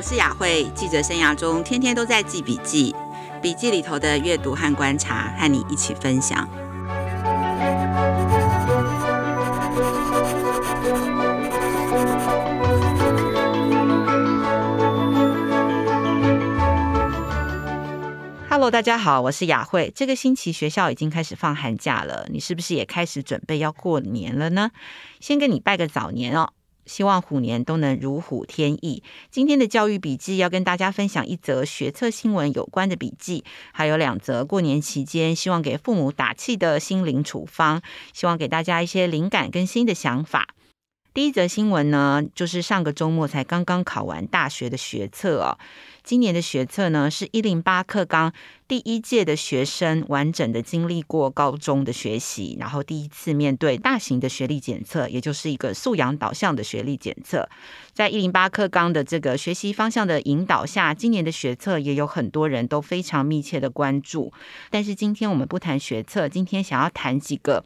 我是雅慧，记者生涯中天天都在记笔记，笔记里头的阅读和观察，和你一起分享。Hello，大家好，我是雅慧。这个星期学校已经开始放寒假了，你是不是也开始准备要过年了呢？先跟你拜个早年哦。希望虎年都能如虎添翼。今天的教育笔记要跟大家分享一则学测新闻有关的笔记，还有两则过年期间希望给父母打气的心灵处方，希望给大家一些灵感跟新的想法。第一则新闻呢，就是上个周末才刚刚考完大学的学测哦。今年的学测呢，是一零八课纲第一届的学生完整的经历过高中的学习，然后第一次面对大型的学历检测，也就是一个素养导向的学历检测。在一零八课纲的这个学习方向的引导下，今年的学测也有很多人都非常密切的关注。但是今天我们不谈学测，今天想要谈几个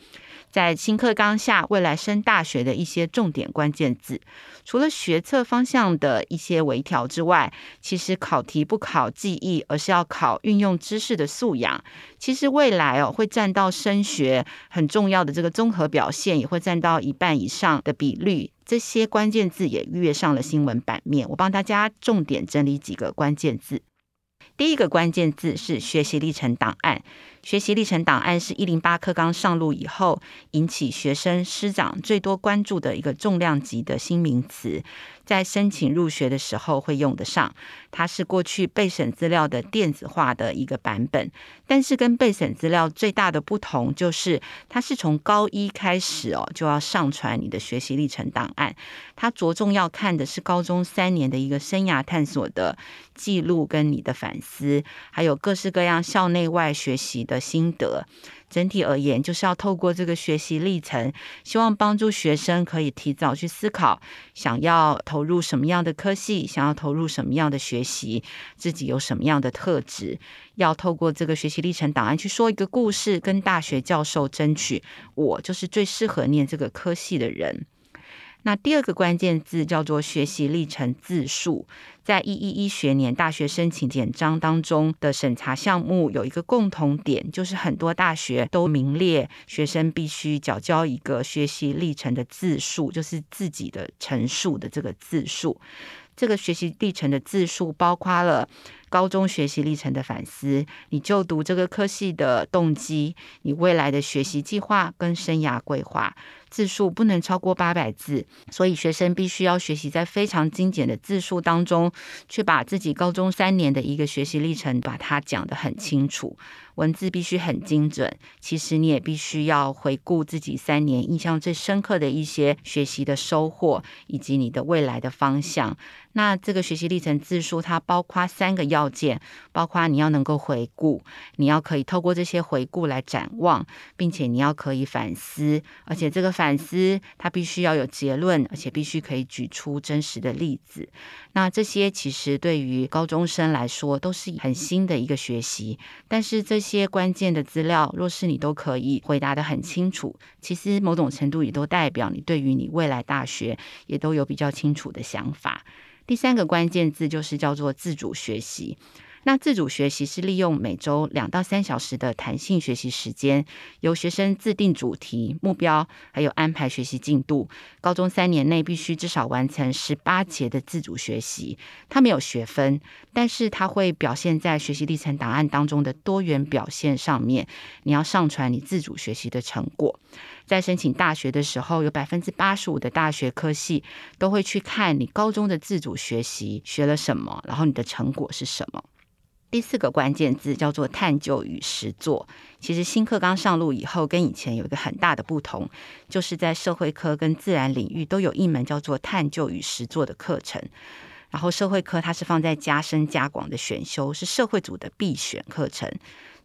在新课纲下未来升大学的一些重点关键字。除了学测方向的一些微调之外，其实考题不考记忆，而是要考运用知识的素养。其实未来哦，会占到升学很重要的这个综合表现，也会占到一半以上的比率。这些关键字也跃上了新闻版面。我帮大家重点整理几个关键字。第一个关键字是学习历程档案。学习历程档案是一零八课纲上路以后引起学生师长最多关注的一个重量级的新名词，在申请入学的时候会用得上。它是过去备审资料的电子化的一个版本，但是跟备审资料最大的不同就是，它是从高一开始哦就要上传你的学习历程档案，它着重要看的是高中三年的一个生涯探索的记录跟你的反思，还有各式各样校内外学习的。的心得，整体而言，就是要透过这个学习历程，希望帮助学生可以提早去思考，想要投入什么样的科系，想要投入什么样的学习，自己有什么样的特质，要透过这个学习历程档案去说一个故事，跟大学教授争取，我就是最适合念这个科系的人。那第二个关键字叫做学习历程字数，在一一一学年大学申请简章当中的审查项目有一个共同点，就是很多大学都名列学生必须缴交一个学习历程的字数，就是自己的陈述的这个字数。这个学习历程的字数包括了高中学习历程的反思，你就读这个科系的动机，你未来的学习计划跟生涯规划。字数不能超过八百字，所以学生必须要学习在非常精简的字数当中，去把自己高中三年的一个学习历程，把它讲得很清楚。文字必须很精准，其实你也必须要回顾自己三年印象最深刻的一些学习的收获，以及你的未来的方向。那这个学习历程字数，它包括三个要件，包括你要能够回顾，你要可以透过这些回顾来展望，并且你要可以反思，而且这个反思它必须要有结论，而且必须可以举出真实的例子。那这些其实对于高中生来说都是很新的一个学习，但是这些关键的资料，若是你都可以回答得很清楚，其实某种程度也都代表你对于你未来大学也都有比较清楚的想法。第三个关键字就是叫做自主学习。那自主学习是利用每周两到三小时的弹性学习时间，由学生自定主题、目标，还有安排学习进度。高中三年内必须至少完成十八节的自主学习。它没有学分，但是它会表现在学习历程档案当中的多元表现上面。你要上传你自主学习的成果。在申请大学的时候，有百分之八十五的大学科系都会去看你高中的自主学习学了什么，然后你的成果是什么。第四个关键字叫做探究与实作。其实新课刚上路以后，跟以前有一个很大的不同，就是在社会科跟自然领域都有一门叫做探究与实作的课程。然后社会科它是放在加深加广的选修，是社会组的必选课程。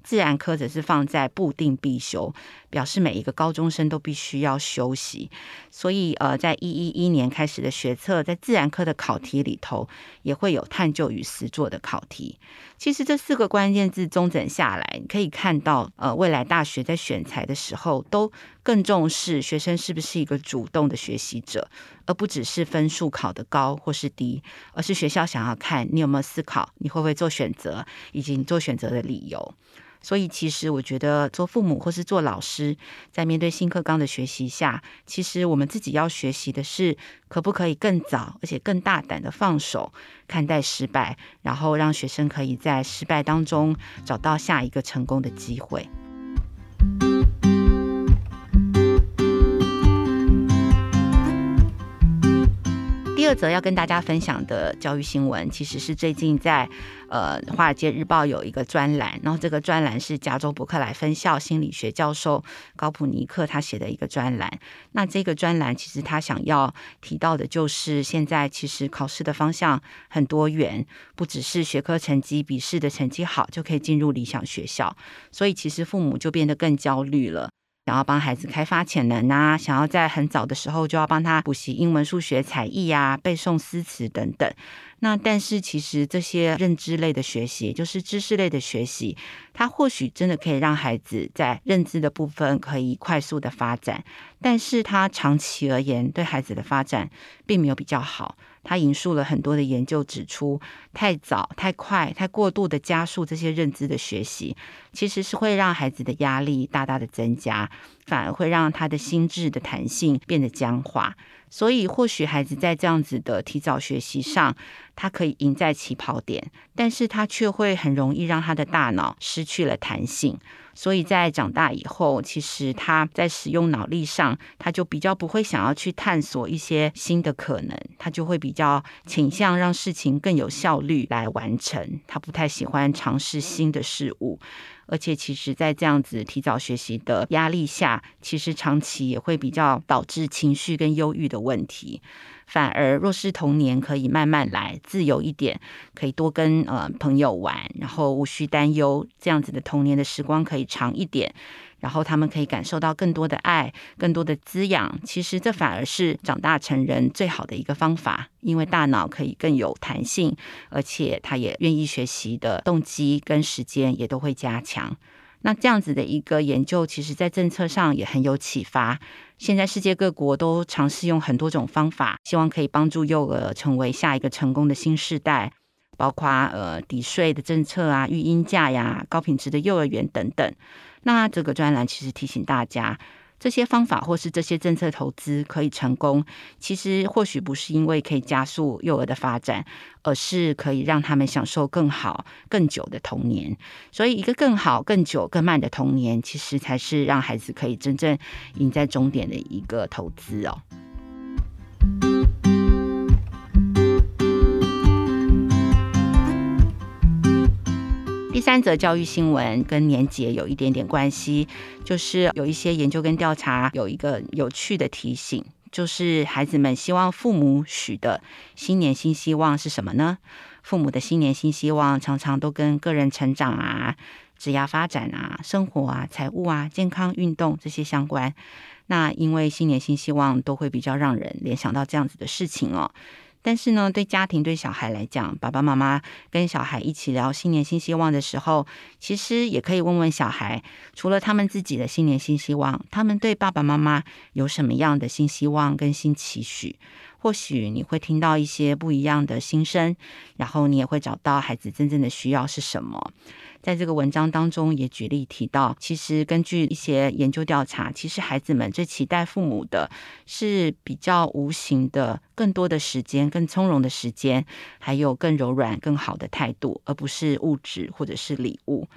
自然科则是放在固定必修，表示每一个高中生都必须要休息。所以，呃，在一一一年开始的学测，在自然科的考题里头，也会有探究与实作的考题。其实这四个关键字综整下来，你可以看到，呃，未来大学在选材的时候，都更重视学生是不是一个主动的学习者，而不只是分数考得高或是低，而是学校想要看你有没有思考，你会不会做选择，以及你做选择的理由。所以，其实我觉得做父母或是做老师，在面对新课纲的学习下，其实我们自己要学习的是，可不可以更早而且更大胆的放手看待失败，然后让学生可以在失败当中找到下一个成功的机会。第二则要跟大家分享的教育新闻，其实是最近在呃《华尔街日报》有一个专栏，然后这个专栏是加州伯克莱分校心理学教授高普尼克他写的一个专栏。那这个专栏其实他想要提到的就是，现在其实考试的方向很多元，不只是学科成绩、笔试的成绩好就可以进入理想学校，所以其实父母就变得更焦虑了。想要帮孩子开发潜能啊，想要在很早的时候就要帮他补习英文、数学、才艺啊，背诵诗词等等。那但是其实这些认知类的学习，就是知识类的学习，它或许真的可以让孩子在认知的部分可以快速的发展，但是它长期而言对孩子的发展并没有比较好。他引述了很多的研究指出，太早、太快、太过度的加速这些认知的学习，其实是会让孩子的压力大大的增加，反而会让他的心智的弹性变得僵化。所以，或许孩子在这样子的提早学习上，他可以赢在起跑点，但是他却会很容易让他的大脑失去了弹性。所以在长大以后，其实他在使用脑力上，他就比较不会想要去探索一些新的可能，他就会比较倾向让事情更有效率来完成。他不太喜欢尝试新的事物。而且，其实，在这样子提早学习的压力下，其实长期也会比较导致情绪跟忧郁的问题。反而，若是童年可以慢慢来，自由一点，可以多跟呃朋友玩，然后无需担忧，这样子的童年的时光可以长一点。然后他们可以感受到更多的爱，更多的滋养。其实这反而是长大成人最好的一个方法，因为大脑可以更有弹性，而且他也愿意学习的动机跟时间也都会加强。那这样子的一个研究，其实在政策上也很有启发。现在世界各国都尝试用很多种方法，希望可以帮助幼儿成为下一个成功的新世代，包括呃抵税的政策啊、育婴假呀、高品质的幼儿园等等。那这个专栏其实提醒大家，这些方法或是这些政策投资可以成功，其实或许不是因为可以加速幼儿的发展，而是可以让他们享受更好、更久的童年。所以，一个更好、更久、更慢的童年，其实才是让孩子可以真正赢在终点的一个投资哦。第三则教育新闻跟年节有一点点关系，就是有一些研究跟调查有一个有趣的提醒，就是孩子们希望父母许的新年新希望是什么呢？父母的新年新希望常常都跟个人成长啊、职业发展啊、生活啊、财务啊、健康、运动这些相关。那因为新年新希望都会比较让人联想到这样子的事情哦。但是呢，对家庭对小孩来讲，爸爸妈妈跟小孩一起聊新年新希望的时候，其实也可以问问小孩，除了他们自己的新年新希望，他们对爸爸妈妈有什么样的新希望跟新期许？或许你会听到一些不一样的心声，然后你也会找到孩子真正的需要是什么。在这个文章当中也举例提到，其实根据一些研究调查，其实孩子们最期待父母的是比较无形的、更多的时间、更从容的时间，还有更柔软、更好的态度，而不是物质或者是礼物。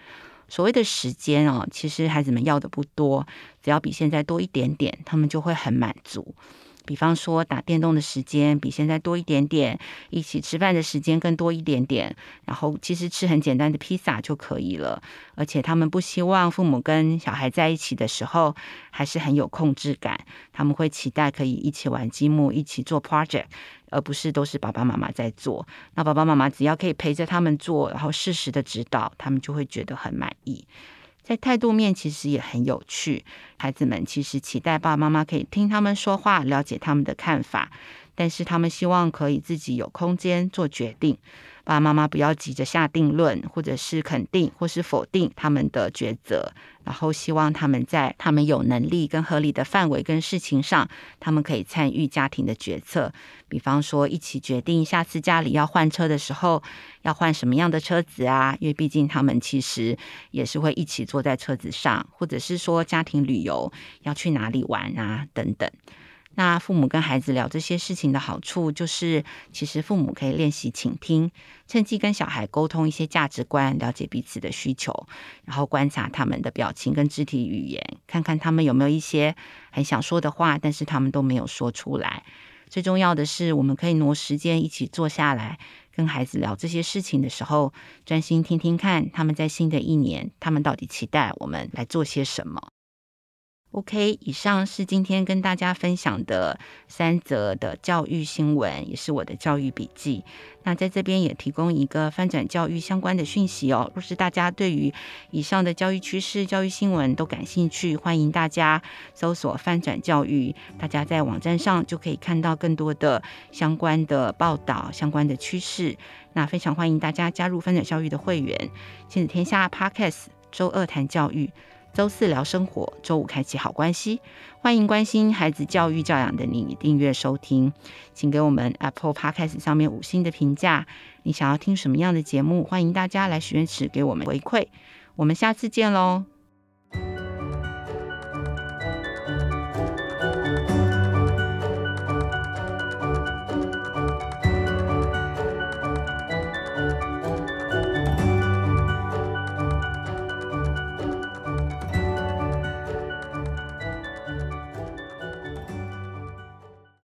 所谓的时间哦，其实孩子们要的不多，只要比现在多一点点，他们就会很满足。比方说，打电动的时间比现在多一点点，一起吃饭的时间更多一点点，然后其实吃很简单的披萨就可以了。而且他们不希望父母跟小孩在一起的时候还是很有控制感，他们会期待可以一起玩积木，一起做 project，而不是都是爸爸妈妈在做。那爸爸妈妈只要可以陪着他们做，然后适时的指导，他们就会觉得很满意。在态度面其实也很有趣，孩子们其实期待爸爸妈妈可以听他们说话，了解他们的看法，但是他们希望可以自己有空间做决定。爸爸妈妈不要急着下定论，或者是肯定或是否定他们的抉择，然后希望他们在他们有能力跟合理的范围跟事情上，他们可以参与家庭的决策。比方说，一起决定下次家里要换车的时候，要换什么样的车子啊？因为毕竟他们其实也是会一起坐在车子上，或者是说家庭旅游要去哪里玩啊，等等。那父母跟孩子聊这些事情的好处，就是其实父母可以练习倾听，趁机跟小孩沟通一些价值观，了解彼此的需求，然后观察他们的表情跟肢体语言，看看他们有没有一些很想说的话，但是他们都没有说出来。最重要的是，我们可以挪时间一起坐下来，跟孩子聊这些事情的时候，专心听听看他们在新的一年，他们到底期待我们来做些什么。OK，以上是今天跟大家分享的三则的教育新闻，也是我的教育笔记。那在这边也提供一个翻转教育相关的讯息哦。若是大家对于以上的教育趋势、教育新闻都感兴趣，欢迎大家搜索“翻转教育”，大家在网站上就可以看到更多的相关的报道、相关的趋势。那非常欢迎大家加入翻转教育的会员。亲子天下 Podcast 周二谈教育。周四聊生活，周五开启好关系。欢迎关心孩子教育教养的你订阅收听，请给我们 Apple Podcast 上面五星的评价。你想要听什么样的节目？欢迎大家来许愿池给我们回馈。我们下次见喽。